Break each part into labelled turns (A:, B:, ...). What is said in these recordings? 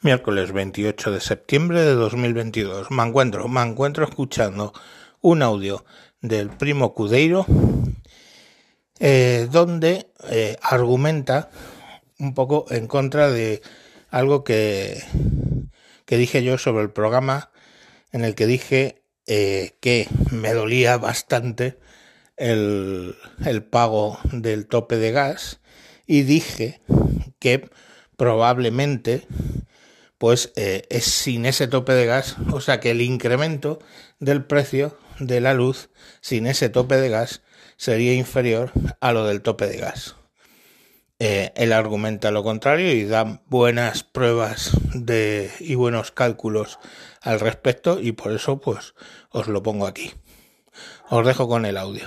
A: Miércoles 28 de septiembre de 2022. Me encuentro, me encuentro escuchando un audio del primo Cudeiro eh, donde eh, argumenta un poco en contra de algo que, que dije yo sobre el programa en el que dije eh, que me dolía bastante el, el pago del tope de gas y dije que probablemente pues eh, es sin ese tope de gas, o sea que el incremento del precio de la luz sin ese tope de gas sería inferior a lo del tope de gas. Eh, él argumenta lo contrario y da buenas pruebas de, y buenos cálculos al respecto y por eso pues os lo pongo aquí. Os dejo con el audio.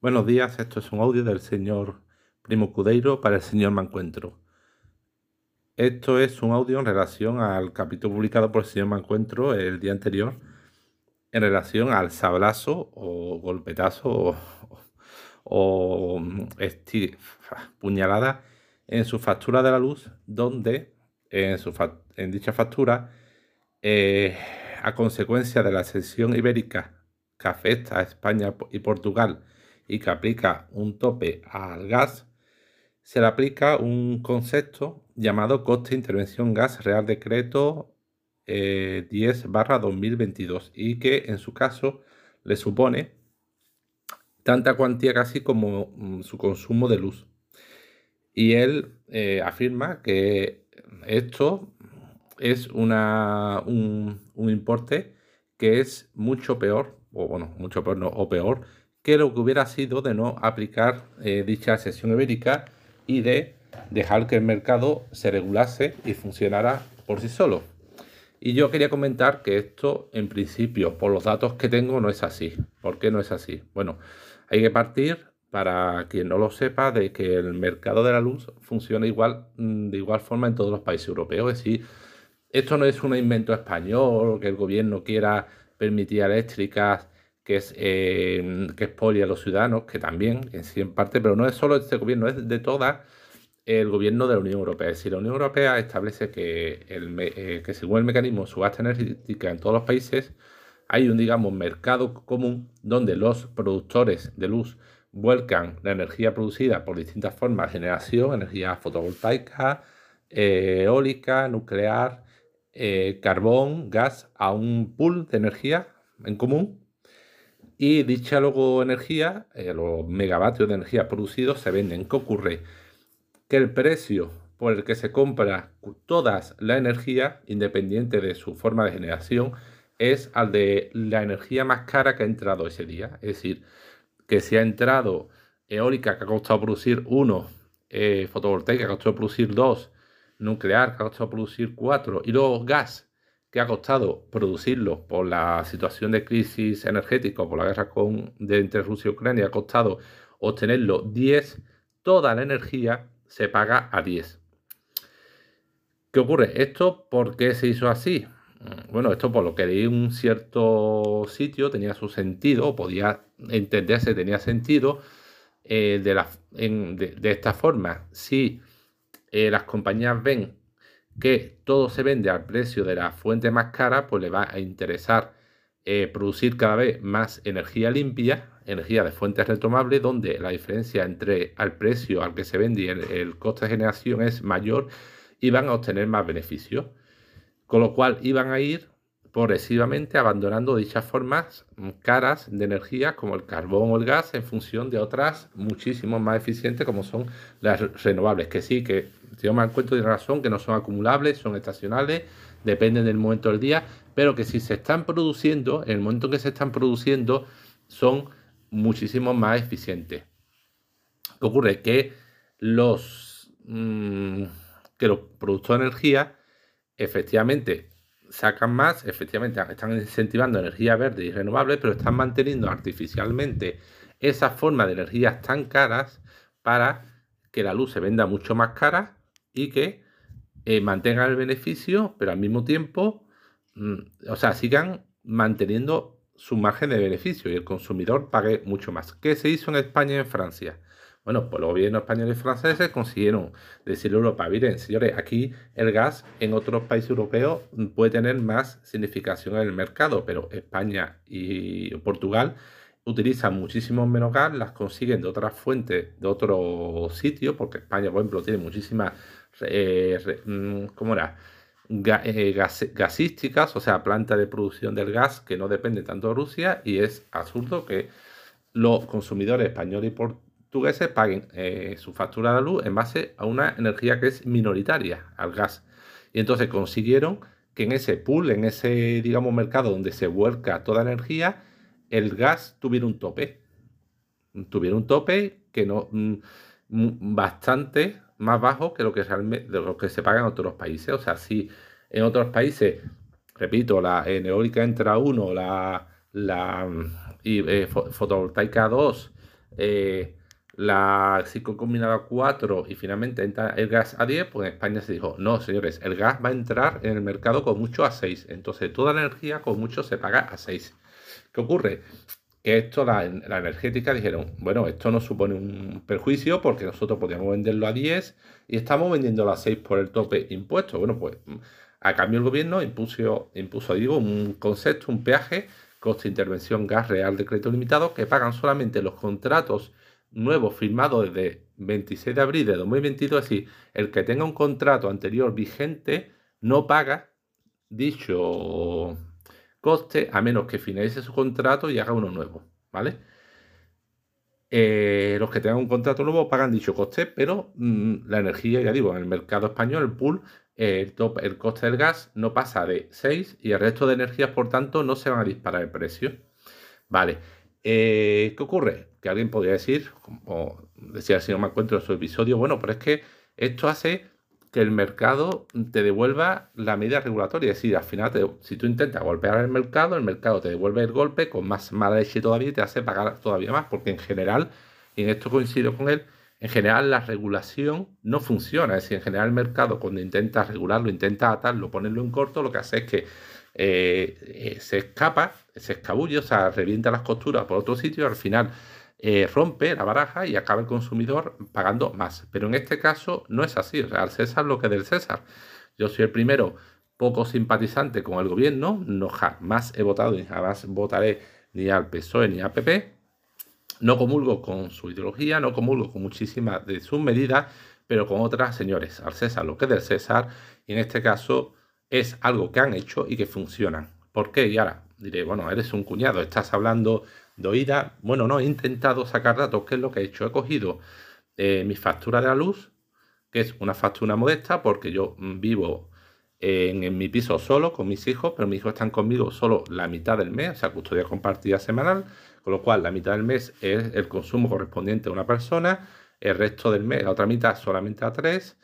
B: Buenos días, esto es un audio del señor Primo Cudeiro para el señor Mancuentro. Esto es un audio en relación al capítulo publicado por el señor Mancuentro el día anterior, en relación al sablazo o golpetazo o, puñalada en su factura de la luz, donde en, su en dicha factura, eh, a consecuencia de la sesión ibérica que afecta a España y Portugal y que aplica un tope al gas, se le aplica un concepto llamado coste intervención gas Real Decreto 10 eh, barra 2022 y que en su caso le supone tanta cuantía casi como mm, su consumo de luz. Y él eh, afirma que esto es una, un, importe que es mucho peor, o bueno, mucho peor, o peor, que lo que hubiera sido de no aplicar eh, dicha sesión ibérica y de dejar que el mercado se regulase y funcionara por sí solo. Y yo quería comentar que esto, en principio, por los datos que tengo, no es así. ¿Por qué no es así? Bueno, hay que partir, para quien no lo sepa, de que el mercado de la luz funciona igual, mm, de igual forma en todos los países europeos. Es decir, esto no es un invento español, que el gobierno quiera permitir eléctricas que es eh, que expolia a los ciudadanos, que también, en sí en parte, pero no es solo este gobierno, es de toda el gobierno de la Unión Europea. Es decir, la Unión Europea establece que, el, eh, que según el mecanismo de subasta energética en todos los países, hay un, digamos, mercado común donde los productores de luz vuelcan la energía producida por distintas formas de generación, energía fotovoltaica, eh, eólica, nuclear, carbón, gas, a un pool de energía en común y dicha luego energía, eh, los megavatios de energía producidos se venden. ¿Qué ocurre? Que el precio por el que se compra toda la energía, independiente de su forma de generación, es al de la energía más cara que ha entrado ese día. Es decir, que si ha entrado eólica que ha costado producir uno, eh, fotovoltaica que ha costado producir dos, nuclear que ha costado producir cuatro, y luego gas que ha costado producirlo por la situación de crisis energética, por la guerra con, de entre Rusia y Ucrania, ha costado obtenerlo 10, toda la energía se paga a 10. ¿Qué ocurre? ¿Esto por qué se hizo así? Mm, bueno, esto por lo que leí un cierto sitio tenía su sentido, podía entenderse, tenía sentido eh, de, la, de, esta forma. Si eh, las compañías ven que todo se vende al precio de la fuente más cara, pues le va a interesar eh, producir cada vez más energía limpia, energía de fuentes retomables, donde la diferencia entre el precio al que se vende y el, coste de generación es mayor y van a obtener más beneficios. Con lo cual iban a ir progresivamente abandonando dichas formas caras de energía como el carbón o el gas en función de otras muchísimo más eficientes como son las renovables, que sí, que si yo me encuentro de razón, que no son acumulables, son estacionales, dependen del momento del día, pero que si se están produciendo, en el momento en que se están produciendo, son muchísimo más eficientes. ¿Qué ocurre? Que los, mm, que los productores de energía efectivamente sacan más, efectivamente están incentivando energía verde y renovable, pero están manteniendo artificialmente esa forma de energías tan caras para que la luz se venda mucho más cara y que eh, mantengan el beneficio, pero al mismo tiempo, mm, o sea, sigan manteniendo su margen de beneficio y el consumidor pague mucho más. ¿Qué se hizo en España y en Francia? Bueno, pues los gobiernos españoles y franceses consiguieron decirle a Europa, miren, señores, aquí el gas en otros países europeos puede tener más significación en el mercado, pero España y Portugal utilizan muchísimo menos gas, las consiguen de otras fuentes, de otros sitios, porque España, por ejemplo, tiene muchísimas, eh, mm, ¿cómo era? Eh, gasísticas, o sea, plantas de producción del gas que no depende tanto de Rusia, y es absurdo que los consumidores españoles y portugueses paguen eh, su factura de la luz en base a una energía que es minoritaria, al gas. Y entonces consiguieron que en ese pool, en ese, digamos, mercado donde se vuelca toda energía, el gas tuviera un tope. Tuviera un tope que no mm, mm, bastante más bajo que lo que realmente lo que se paga en otros países. O sea, si en otros países, repito, la eólica entra 1, la, la y, eh, fotovoltaica 2, eh, la ciclo combinada 4 y finalmente entra el gas a 10, pues en España se dijo, no, señores, el gas va a entrar en el mercado con mucho a 6. Entonces toda la energía con mucho se paga a 6. ¿Qué ocurre? Que esto, la, la, energética dijeron, bueno, esto no supone un perjuicio porque nosotros podíamos venderlo a 10 y estamos vendiéndolo a 6 por el tope impuesto. Bueno, pues a cambio el gobierno impuso, impuso digo, un concepto, un peaje, coste intervención gas real de crédito limitado, que pagan solamente los contratos nuevos firmados desde 26 de abril de 2022. Es decir, el que tenga un contrato anterior vigente no paga dicho coste a menos que finalice su contrato y haga uno nuevo, ¿vale? Eh, los que tengan un contrato nuevo pagan dicho coste, pero mm, la energía, ya digo, en el mercado español, el pool, el, top, el coste del gas no pasa de 6 y el resto de energías, por tanto, no se van a disparar el precio. Vale, eh, ¿qué ocurre? Que alguien podría decir, como decía el señor me encuentro en su episodio, bueno, pero es que esto hace que el mercado te devuelva la medida regulatoria. Es decir, al final, si tú intentas golpear el mercado, el mercado te devuelve el golpe con más mala leche todavía y te hace pagar todavía más, porque en general, y en esto coincido con él, en general la regulación no funciona. Es decir, en general el mercado cuando intentas regularlo, intentas atarlo, ponerlo en corto, lo que hace es que eh, eh, se escapa, se escabulle, o sea, revienta las costuras por otro sitio, al final eh, rompe la baraja y acaba el consumidor pagando más. Pero en este caso no es así, o sea, al César lo que del César. Yo soy el primero poco simpatizante con el gobierno, no jamás he votado ni jamás votaré ni al PSOE ni al PP. No comulgo con su ideología, no comulgo con muchísimas de sus medidas, pero con otras, señores, al César lo que es del César, y en este caso es algo que han hecho y que funcionan. ¿Por qué? Y ahora diré, bueno, eres un cuñado, estás hablando de. Bueno, no, he intentado sacar datos. ¿Qué es lo que he hecho? He cogido eh, mi factura de la luz, que es una factura modesta, porque yo mm, vivo en, mi piso solo con mis hijos, pero mis hijos están conmigo solo la mitad del mes, o sea, custodia compartida semanal, con lo cual la mitad del mes es el consumo correspondiente a una persona, el resto del mes, la otra mitad solamente a tres.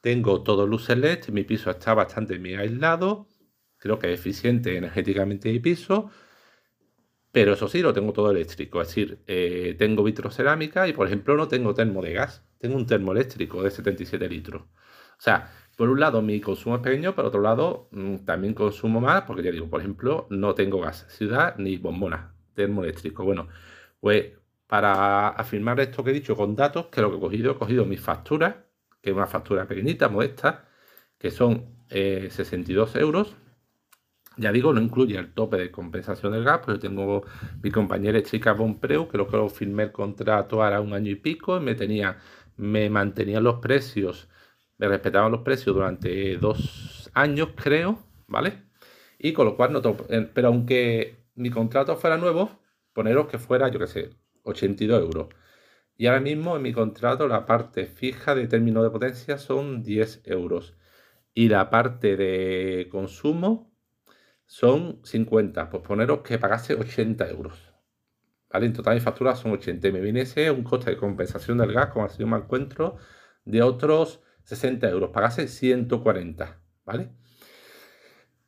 B: Tengo todo luces LED, mi piso está bastante bien aislado, creo que es eficiente energéticamente mi piso, pero eso sí, lo tengo todo eléctrico, es decir, eh, tengo vitrocerámica y por ejemplo no tengo termo de gas, tengo un termo eléctrico de 77 litros. O sea, por un lado mi consumo es pequeño, por otro lado mm, también consumo más, porque ya digo, por ejemplo, no tengo gas ciudad ni bombona, termoeléctrico. Bueno, pues para afirmar esto que he dicho con datos, que lo que he cogido, he cogido mis facturas, que es una factura pequeñita, modesta, que son 62 eh, euros. Ya digo, no incluye el tope de compensación del gas, pero tengo mi compañera chica Bonpreu, que que lo firmé el contrato ahora un año y pico, y me tenía, me mantenían los precios me respetaban los precios durante dos años, creo, ¿vale? Y con lo cual no eh, Pero aunque mi contrato fuera nuevo, poneros que fuera, yo qué sé, 82 euros. Y ahora mismo en mi contrato la parte fija de término de potencia son 10 euros. Y la parte de consumo son 50. Pues poneros que pagase 80 euros. ¿Vale? En total mi factura son 80. Y me viene ese un coste de compensación del gas, como así me encuentro, de otros 60 euros, pagase 140, ¿vale?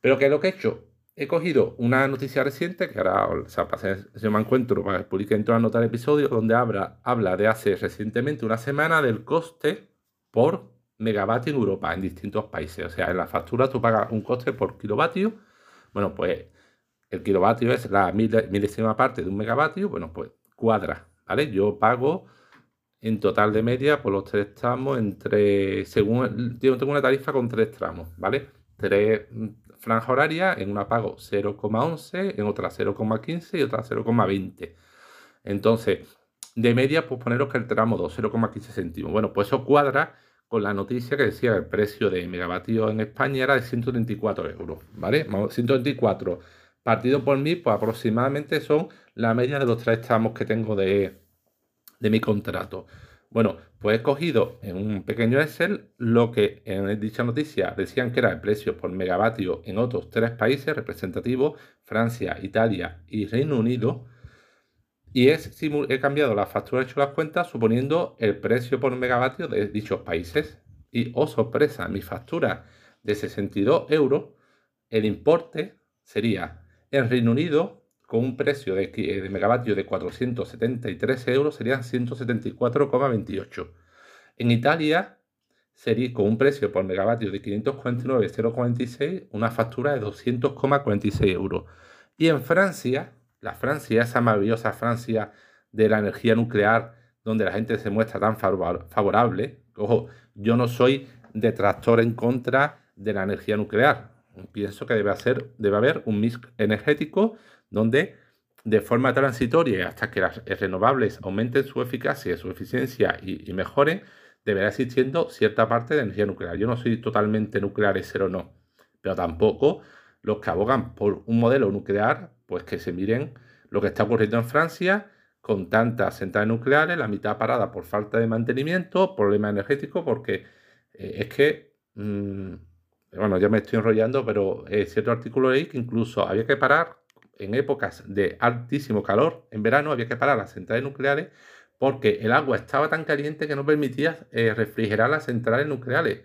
B: Pero ¿qué es lo que he hecho? He cogido una noticia reciente, que ahora o sea, yo me encuentro, para publicar dentro de la nota del episodio, donde habla, habla de hace recientemente una semana del coste por megavatio en Europa, en distintos países. O sea, en la factura tú pagas un coste por kilovatio. Bueno, pues el kilovatio es la milésima parte de un megavatio. Bueno, pues cuadra, ¿vale? Yo pago en total de media, por los tres tramos, entre, según, tengo una tarifa con tres tramos, ¿vale? Tres franjas horarias, en una pago 0,11, en otra 0,15 y otra 0,20. Entonces, de media, pues poneros que el tramo 2, 0,15 céntimos. Bueno, pues eso cuadra con la noticia que decía que el precio de megavatio en España era de 134 euros, ¿vale? 124 partido por mí, pues aproximadamente son la media de los tres tramos que tengo de, de mi contrato. Bueno, pues he cogido en un pequeño Excel lo que en dicha noticia decían que era el precio por megavatio en otros tres países representativos, Francia, Italia y Reino Unido. Y es, he cambiado la factura, he hecho las cuentas suponiendo el precio por megavatio de dichos países. Y, oh sorpresa, mi factura de 62 euros, el importe sería en Reino Unido con un precio de, de megavatio de 473 euros serían 174,28. En Italia sería con un precio por megavatio de 549,046 una factura de 200,46 euros. Y en Francia, la Francia, esa maravillosa Francia de la energía nuclear, donde la gente se muestra tan favorable, ojo, yo no soy detractor en contra de la energía nuclear. Pienso que debe, hacer, debe haber un mix energético donde de forma transitoria hasta que las renovables aumenten su eficacia, su eficiencia y, mejoren, deberá existiendo cierta parte de energía nuclear. Yo no soy totalmente nuclear, cero no, pero tampoco los que abogan por un modelo nuclear, pues que se miren lo que está ocurriendo en Francia con tantas centrales nucleares, la mitad parada por falta de mantenimiento, problema energético, porque eh, es que, mm, bueno, ya me estoy enrollando, pero es cierto artículo ahí que incluso había que parar en épocas de altísimo calor, en verano había que parar las centrales nucleares porque el agua estaba tan caliente que no permitía eh, refrigerar las centrales nucleares.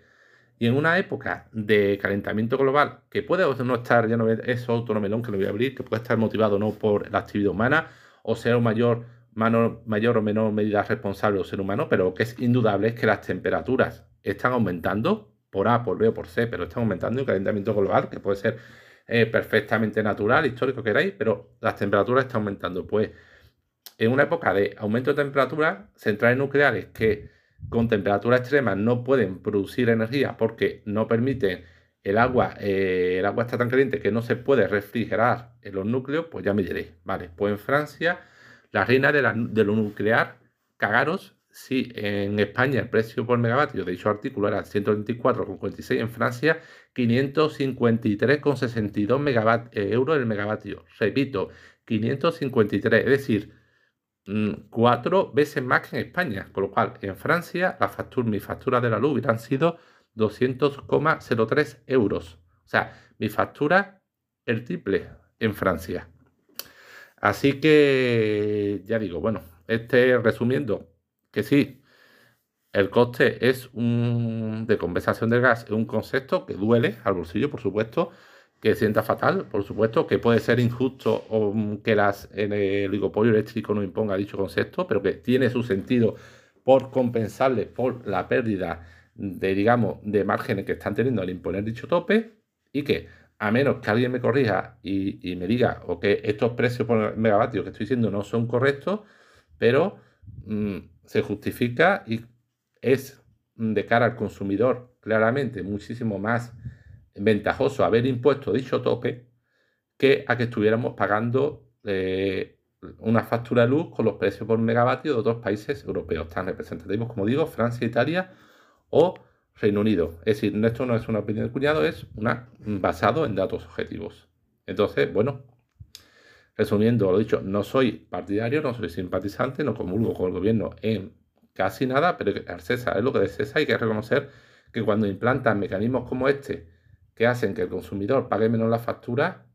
B: Y en una época de calentamiento global, que puede no estar, ya no es otro melón que lo voy a abrir, que puede estar motivado no por la actividad humana, o sea, un mayor, mayor o menor medida responsable del ser humano, pero lo que es indudable es que las temperaturas están aumentando, por A, por B o por C, pero están aumentando el calentamiento global, que puede ser perfectamente natural, histórico queráis, pero las temperaturas están aumentando. Pues en una época de aumento de temperatura, centrales nucleares que con temperaturas extremas no pueden producir energía porque no permiten el agua, eh, el agua está tan caliente que no se puede refrigerar en los núcleos, pues ya me diréis, vale, pues en Francia, la reina de, de lo nuclear, cagaros si en España el precio por megavatio de dicho artículo era 124,46, en Francia 553,62 eh, euros el megavatio. Repito, 553, es decir, cuatro veces más que en España. Con lo cual, en Francia, la factura, mi factura de la luz hubieran sido 200,03 euros. O sea, mi factura el triple en Francia. Así que, ya digo, bueno, este resumiendo, que sí, el coste es un, de compensación del gas, es un concepto que duele al bolsillo, por supuesto, que sienta fatal, por supuesto, que puede ser injusto que las, el oligopolio eléctrico no imponga dicho concepto, pero que tiene su sentido por compensarle por la pérdida de, digamos, de márgenes que están teniendo al imponer dicho tope y que, a menos que alguien me corrija y, me diga o que estos precios por megavatio que estoy diciendo no son correctos, pero mm, se justifica y es de cara al consumidor claramente muchísimo más ventajoso haber impuesto dicho tope que a que estuviéramos pagando eh, una factura de luz con los precios por megavatio de otros países europeos tan representativos como digo, Francia, Italia o Reino Unido. Es decir, esto no es una opinión de cuñado, es una basado en datos objetivos. Entonces, bueno, Resumiendo, lo dicho, no soy partidario, no soy simpatizante, no comulgo con el gobierno en casi nada, pero el César es lo que de César. Hay que reconocer que cuando implantan mecanismos como este que hacen que el consumidor pague menos la factura,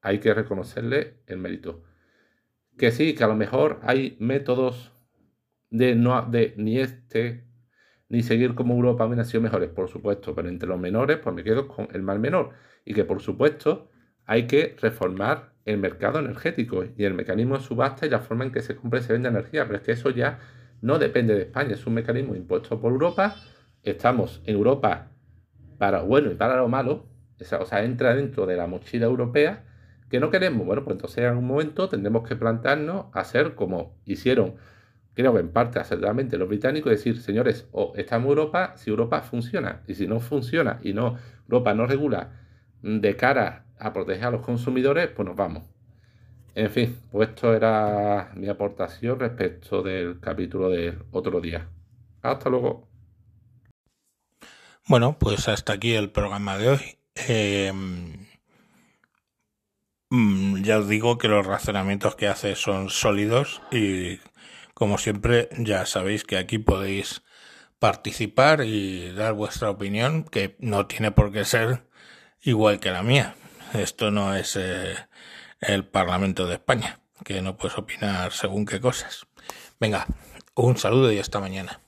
B: hay que reconocerle el mérito. Que sí, que a lo mejor hay métodos de, no, de ni este ni seguir como Europa hubiera sido mejores, por supuesto, pero entre los menores, pues me quedo con el mal menor. Y que por supuesto hay que reformar el mercado energético y el mecanismo de subasta y la forma en que se compra y se vende energía. Pero es que eso ya no depende de España, es un mecanismo impuesto por Europa. Estamos en Europa para lo bueno y para lo malo. O sea, entra dentro de la mochila europea que no queremos. Bueno, pues entonces en algún momento tendremos que plantarnos a hacer como hicieron creo que en parte aceleradamente los británicos decir, señores, o estamos en Europa si Europa funciona, y si no funciona y no Europa no regula de cara a proteger a los consumidores, pues nos vamos. En fin, pues esto era mi aportación respecto del capítulo del otro día. Hasta luego.
A: Bueno, pues hasta aquí el programa de hoy. Mm, ya os digo que los razonamientos que hace son sólidos y como siempre ya sabéis que aquí podéis participar y dar vuestra opinión que no tiene por qué ser igual que la mía. Esto no es eh, el Parlamento de España, que no puedes opinar según qué cosas. Venga, un saludo y hasta mañana.